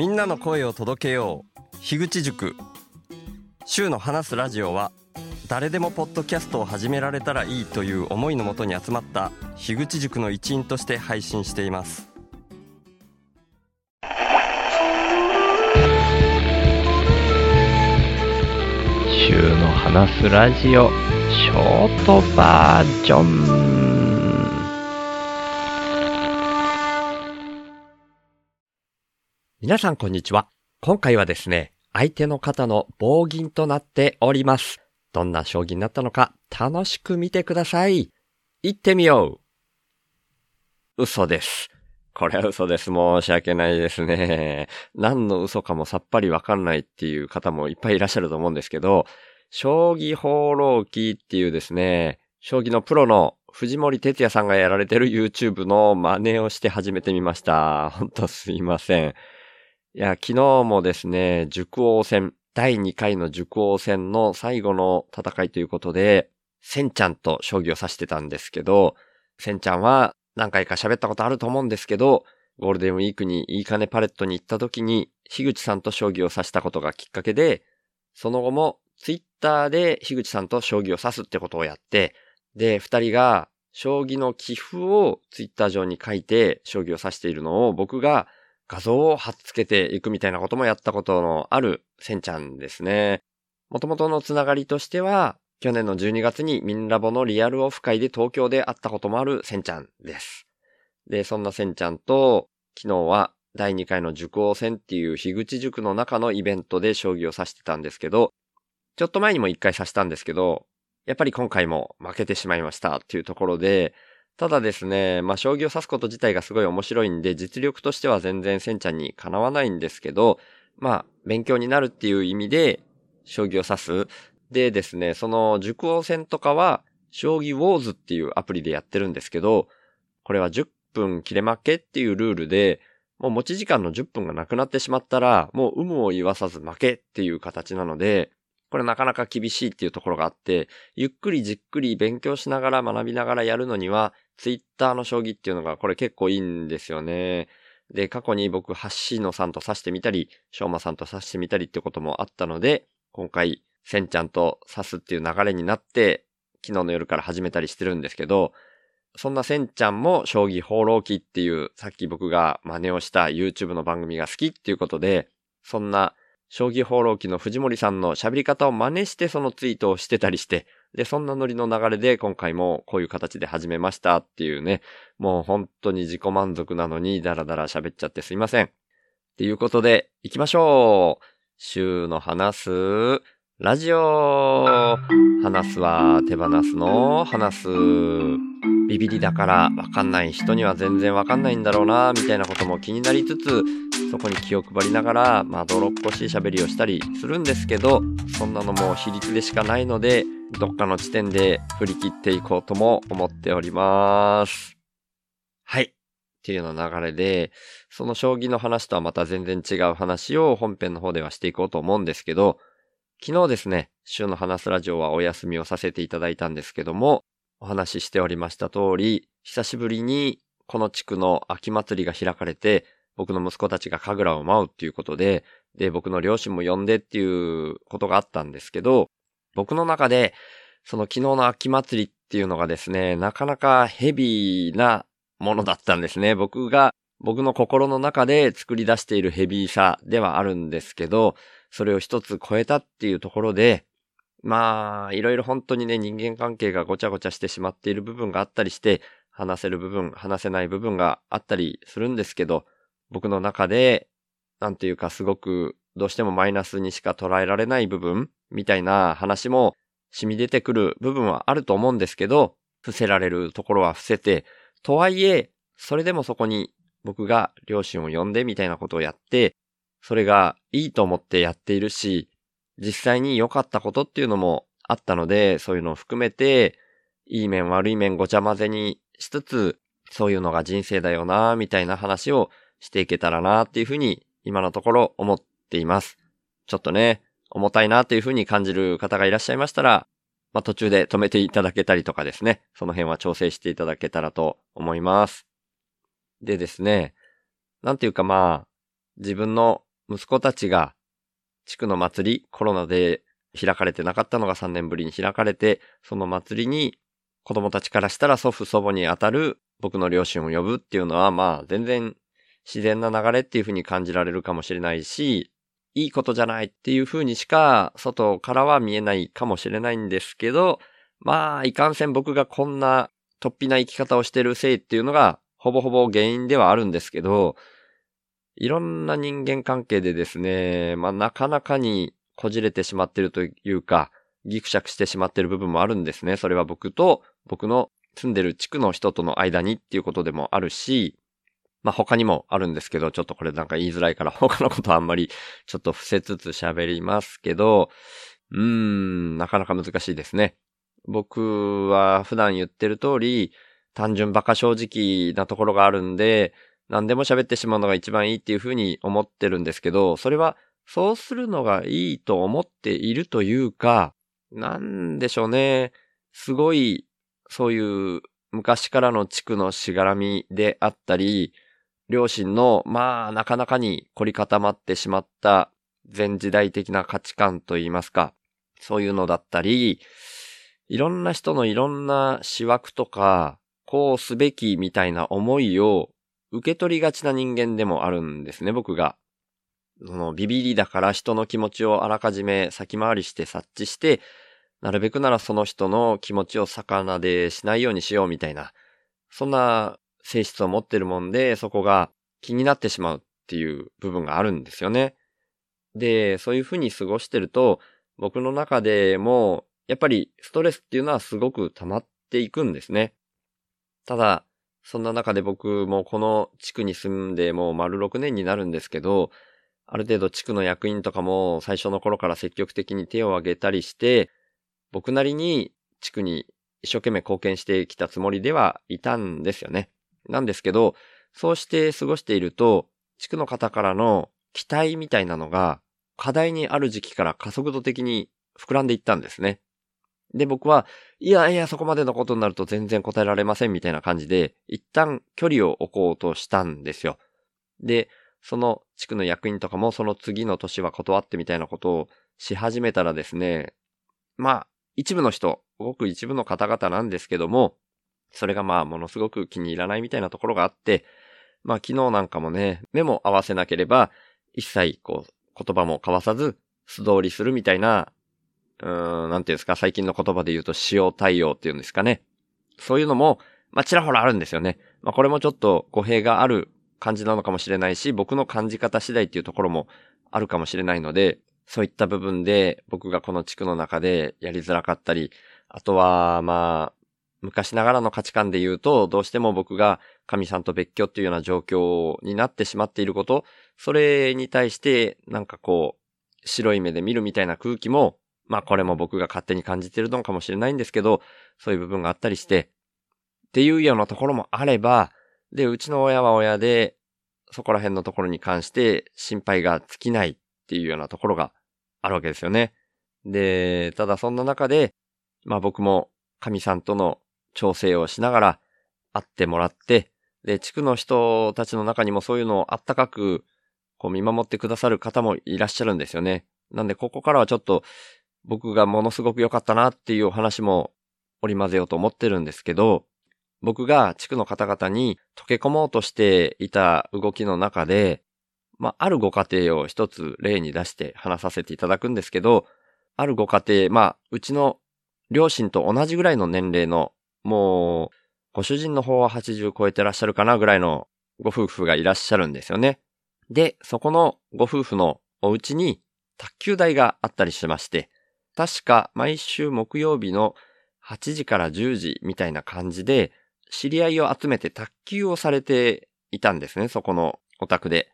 みんなの声を届けよう。樋口塾。週の話すラジオは誰でもポッドキャストを始められたらいいという思いのもとに集まった樋口塾の一員として配信しています。週の話すラジオショートバージョン。皆さんこんにちは今回はですね相手の方の棒銀となっておりますどんな将棋になったのか楽しく見てください行ってみよう嘘ですこれは嘘です。申し訳ないですね。何の嘘かもさっぱりわかんないっていう方もいっぱいいらっしゃると思うんですけど、将棋放浪記っていうですね、将棋のプロの藤森哲也さんがやられてる YouTube の真似をして始めてみました。ほんとすいません。いや、昨日もですね、塾王戦、第2回の塾王戦の最後の戦いということで、センちゃんと将棋を指してたんですけど、センちゃんは何回か喋ったことあると思うんですけど、ゴールデンウィークにいい金パレットに行った時に、樋口さんと将棋を指したことがきっかけで、その後もツイッターで樋口さんと将棋を指すってことをやって、で、二人が将棋の寄付をツイッター上に書いて将棋を指しているのを僕が画像を貼っつけていくみたいなこともやったことのあるセンちゃんですね。元々のつながりとしては、去年の12月にミンラボのリアルオフ会で東京で会ったこともあるセンちゃんです。で、そんなセンちゃんと、昨日は第2回の塾王戦っていう樋口塾の中のイベントで将棋を指してたんですけど、ちょっと前にも1回指したんですけど、やっぱり今回も負けてしまいましたっていうところで、ただですね、まあ、将棋を指すこと自体がすごい面白いんで、実力としては全然センちゃんにかなわないんですけど、まあ、勉強になるっていう意味で、将棋を指す。でですね、その塾王戦とかは、将棋ウォーズっていうアプリでやってるんですけど、これは10分切れ負けっていうルールで、もう持ち時間の10分がなくなってしまったら、もう有無を言わさず負けっていう形なので、これなかなか厳しいっていうところがあって、ゆっくりじっくり勉強しながら学びながらやるのには、ツイッターの将棋っていうのがこれ結構いいんですよね。で、過去に僕、ハッシーノさんと指してみたり、ショーマさんと指してみたりってこともあったので、今回、センちゃんと指すっていう流れになって、昨日の夜から始めたりしてるんですけど、そんなセンちゃんも将棋放浪記っていう、さっき僕が真似をした YouTube の番組が好きっていうことで、そんな将棋放浪記の藤森さんの喋り方を真似してそのツイートをしてたりして、で、そんなノリの流れで今回もこういう形で始めましたっていうね、もう本当に自己満足なのにダラダラ喋っちゃってすいません。っていうことで、行きましょう週の話すラジオ話すは手放すの話す。ビビリだからわかんない人には全然わかんないんだろうな、みたいなことも気になりつつ、そこに気を配りながら、まあ、泥っこしい喋りをしたりするんですけど、そんなのも比率でしかないので、どっかの地点で振り切っていこうとも思っております。はい。っていうような流れで、その将棋の話とはまた全然違う話を本編の方ではしていこうと思うんですけど、昨日ですね、週の話すラジオはお休みをさせていただいたんですけども、お話ししておりました通り、久しぶりにこの地区の秋祭りが開かれて、僕の息子たちが神楽を舞うっていうことで、で、僕の両親も呼んでっていうことがあったんですけど、僕の中で、その昨日の秋祭りっていうのがですね、なかなかヘビーなものだったんですね。僕が、僕の心の中で作り出しているヘビーさではあるんですけど、それを一つ超えたっていうところで、まあ、いろいろ本当にね、人間関係がごちゃごちゃしてしまっている部分があったりして、話せる部分、話せない部分があったりするんですけど、僕の中で、なんていうかすごく、どうしてもマイナスにしか捉えられない部分みたいな話も染み出てくる部分はあると思うんですけど、伏せられるところは伏せて、とはいえ、それでもそこに僕が両親を呼んでみたいなことをやって、それがいいと思ってやっているし、実際に良かったことっていうのもあったので、そういうのを含めて、いい面悪い面ごちゃ混ぜにしつつ、そういうのが人生だよな、みたいな話をしていけたらな、っていうふうに今のところ思っています。ちょっとね、重たいなっていうふうに感じる方がいらっしゃいましたら、まあ、途中で止めていただけたりとかですね、その辺は調整していただけたらと思います。でですね、なんていうかまあ、自分の息子たちが地区の祭り、コロナで開かれてなかったのが3年ぶりに開かれて、その祭りに子供たちからしたら祖父祖母にあたる僕の両親を呼ぶっていうのは、まあ全然自然な流れっていう風に感じられるかもしれないし、いいことじゃないっていう風にしか外からは見えないかもしれないんですけど、まあいかんせん僕がこんな突飛な生き方をしてるせいっていうのがほぼほぼ原因ではあるんですけど、いろんな人間関係でですね、まあなかなかにこじれてしまってるというか、ギクシャクしてしまってる部分もあるんですね。それは僕と僕の住んでる地区の人との間にっていうことでもあるし、まあ他にもあるんですけど、ちょっとこれなんか言いづらいから他のことはあんまりちょっと伏せつつ喋りますけど、うーん、なかなか難しいですね。僕は普段言ってる通り、単純馬鹿正直なところがあるんで、何でも喋ってしまうのが一番いいっていうふうに思ってるんですけど、それはそうするのがいいと思っているというか、なんでしょうね。すごい、そういう昔からの地区のしがらみであったり、両親の、まあ、なかなかに凝り固まってしまった前時代的な価値観といいますか、そういうのだったり、いろんな人のいろんな思惑とか、こうすべきみたいな思いを受け取りがちな人間でもあるんですね、僕が。そのビビりだから人の気持ちをあらかじめ先回りして察知して、なるべくならその人の気持ちを魚でしないようにしようみたいな、そんな性質を持ってるもんで、そこが気になってしまうっていう部分があるんですよね。で、そういうふうに過ごしてると、僕の中でも、やっぱりストレスっていうのはすごく溜まっていくんですね。ただ、そんな中で僕もこの地区に住んでもう丸6年になるんですけど、ある程度地区の役員とかも最初の頃から積極的に手を挙げたりして、僕なりに地区に一生懸命貢献してきたつもりではいたんですよね。なんですけど、そうして過ごしていると、地区の方からの期待みたいなのが、課題にある時期から加速度的に膨らんでいったんですね。で、僕は、いやいや、そこまでのことになると全然答えられませんみたいな感じで、一旦距離を置こうとしたんですよ。で、その地区の役員とかもその次の年は断ってみたいなことをし始めたらですね、まあ、一部の人、ごく一部の方々なんですけども、それがまあ、ものすごく気に入らないみたいなところがあって、まあ、昨日なんかもね、目も合わせなければ、一切、こう、言葉も交わさず、素通りするみたいな、うーん、なんていうんですか、最近の言葉で言うと、使用対応っていうんですかね。そういうのも、まあ、ちらほらあるんですよね。まあ、これもちょっと語弊がある感じなのかもしれないし、僕の感じ方次第っていうところもあるかもしれないので、そういった部分で僕がこの地区の中でやりづらかったり、あとは、まあ、昔ながらの価値観で言うと、どうしても僕が神さんと別居っていうような状況になってしまっていること、それに対してなんかこう、白い目で見るみたいな空気も、まあこれも僕が勝手に感じてるのかもしれないんですけど、そういう部分があったりして、っていうようなところもあれば、で、うちの親は親で、そこら辺のところに関して心配が尽きないっていうようなところがあるわけですよね。で、ただそんな中で、まあ僕も神さんとの調整をしながら会ってもらって、で、地区の人たちの中にもそういうのをあったかく、こう見守ってくださる方もいらっしゃるんですよね。なんでここからはちょっと僕がものすごく良かったなっていうお話も織り交ぜようと思ってるんですけど、僕が地区の方々に溶け込もうとしていた動きの中で、まあ、あるご家庭を一つ例に出して話させていただくんですけど、あるご家庭、まあ、うちの両親と同じぐらいの年齢の、もう、ご主人の方は80超えてらっしゃるかなぐらいのご夫婦がいらっしゃるんですよね。で、そこのご夫婦のお家に卓球台があったりしまして、確か毎週木曜日の8時から10時みたいな感じで、知り合いを集めて卓球をされていたんですね、そこのお宅で。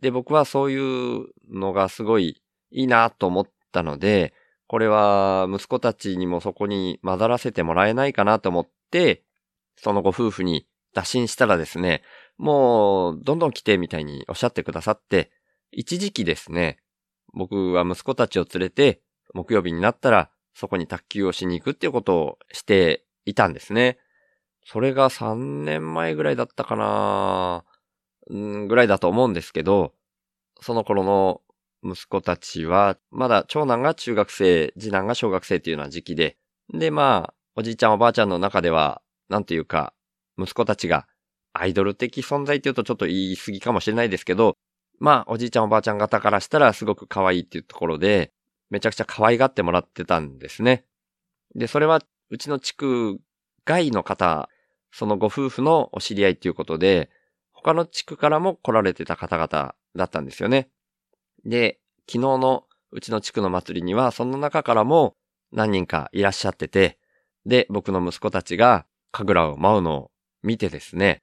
で、僕はそういうのがすごいいいなと思ったので、これは息子たちにもそこに混ざらせてもらえないかなと思って、そのご夫婦に打診したらですね、もうどんどん来てみたいにおっしゃってくださって、一時期ですね、僕は息子たちを連れて木曜日になったらそこに卓球をしに行くっていうことをしていたんですね。それが3年前ぐらいだったかなぐらいだと思うんですけど、その頃の息子たちは、まだ長男が中学生、次男が小学生っていうような時期で、で、まあ、おじいちゃんおばあちゃんの中では、なんていうか、息子たちがアイドル的存在っていうとちょっと言い過ぎかもしれないですけど、まあ、おじいちゃんおばあちゃん方からしたらすごく可愛いっていうところで、めちゃくちゃ可愛がってもらってたんですね。で、それは、うちの地区外の方、そのご夫婦のお知り合いっていうことで、他の地区からも来られてた方々だったんですよね。で、昨日のうちの地区の祭りには、その中からも何人かいらっしゃってて、で、僕の息子たちが神楽を舞うのを見てですね、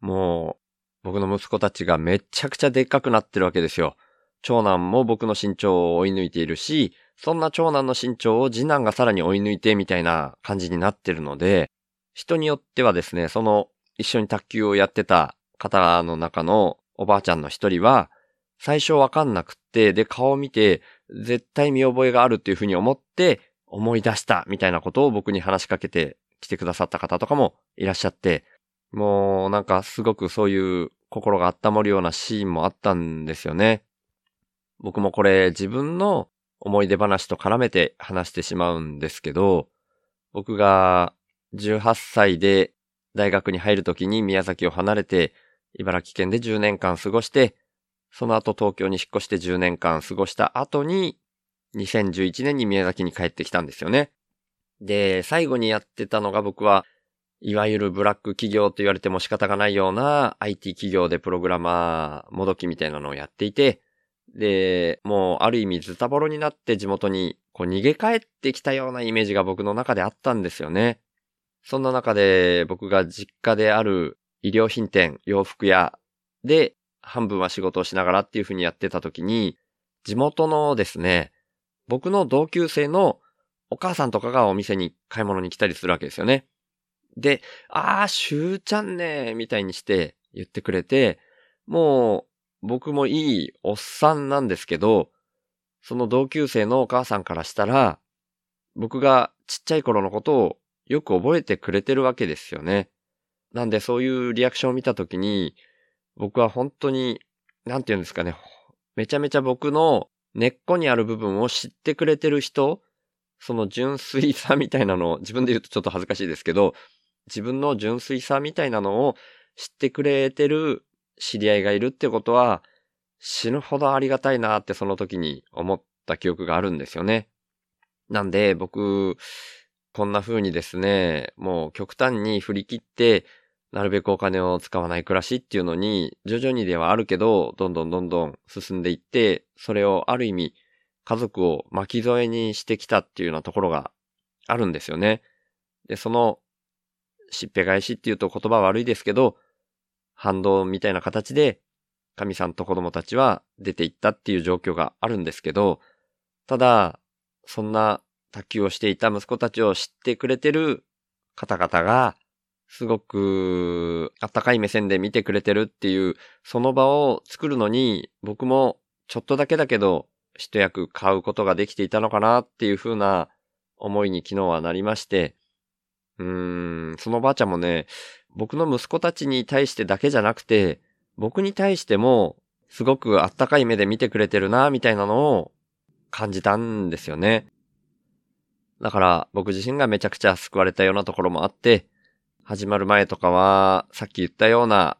もう、僕の息子たちがめちゃくちゃでっかくなってるわけですよ。長男も僕の身長を追い抜いているし、そんな長男の身長を次男がさらに追い抜いてみたいな感じになってるので、人によってはですね、その一緒に卓球をやってた方の中のおばあちゃんの一人は、最初わかんなくって、で、顔を見て、絶対見覚えがあるっていうふうに思って、思い出したみたいなことを僕に話しかけて来てくださった方とかもいらっしゃって、もうなんかすごくそういう心が温まるようなシーンもあったんですよね。僕もこれ自分の思い出話と絡めて話してしまうんですけど、僕が18歳で大学に入るときに宮崎を離れて茨城県で10年間過ごして、その後東京に引っ越して10年間過ごした後に2011年に宮崎に帰ってきたんですよね。で、最後にやってたのが僕は、いわゆるブラック企業と言われても仕方がないような IT 企業でプログラマーもどきみたいなのをやっていて、で、もうある意味ズタボロになって地元にこう逃げ帰ってきたようなイメージが僕の中であったんですよね。そんな中で僕が実家である医療品店、洋服屋で半分は仕事をしながらっていう風にやってた時に、地元のですね、僕の同級生のお母さんとかがお店に買い物に来たりするわけですよね。で、あー、しゅうちゃんねーみたいにして言ってくれて、もう僕もいいおっさんなんですけど、その同級生のお母さんからしたら、僕がちっちゃい頃のことをよく覚えてくれてるわけですよね。なんでそういうリアクションを見たときに、僕は本当に、なんて言うんですかね、めちゃめちゃ僕の根っこにある部分を知ってくれてる人、その純粋さみたいなのを、自分で言うとちょっと恥ずかしいですけど、自分の純粋さみたいなのを知ってくれてる知り合いがいるってことは、死ぬほどありがたいなってその時に思った記憶があるんですよね。なんで僕、こんな風にですね、もう極端に振り切って、なるべくお金を使わない暮らしっていうのに、徐々にではあるけど、どんどんどんどん進んでいって、それをある意味、家族を巻き添えにしてきたっていうようなところがあるんですよね。で、その、しっぺ返しっていうと言葉悪いですけど、反動みたいな形で、神さんと子供たちは出ていったっていう状況があるんですけど、ただ、そんな卓球をしていた息子たちを知ってくれてる方々が、すごくあったかい目線で見てくれてるっていう、その場を作るのに、僕もちょっとだけだけど、一役買うことができていたのかなっていう風な思いに昨日はなりまして、うーん、そのばあちゃんもね、僕の息子たちに対してだけじゃなくて、僕に対しても、すごくあったかい目で見てくれてるな、みたいなのを感じたんですよね。だから僕自身がめちゃくちゃ救われたようなところもあって、始まる前とかは、さっき言ったような、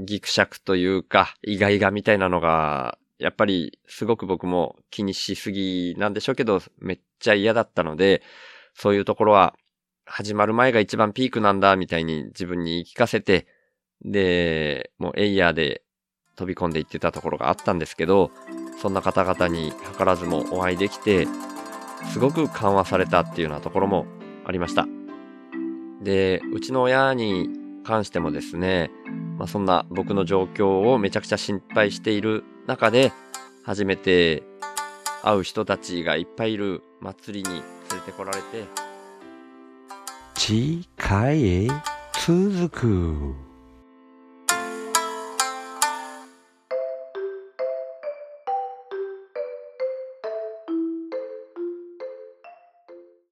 ギクシャクというか、意外がみたいなのが、やっぱりすごく僕も気にしすぎなんでしょうけど、めっちゃ嫌だったので、そういうところは、始まる前が一番ピークなんだ、みたいに自分に言い聞かせて、で、もうエイヤーで飛び込んでいってたところがあったんですけど、そんな方々に図らずもお会いできて、すごく緩和されたっていうようなところもありました。で、うちの親に関してもですね、まあ、そんな僕の状況をめちゃくちゃ心配している中で、初めて会う人たちがいっぱいいる祭りに連れてこられて、次回へ続く。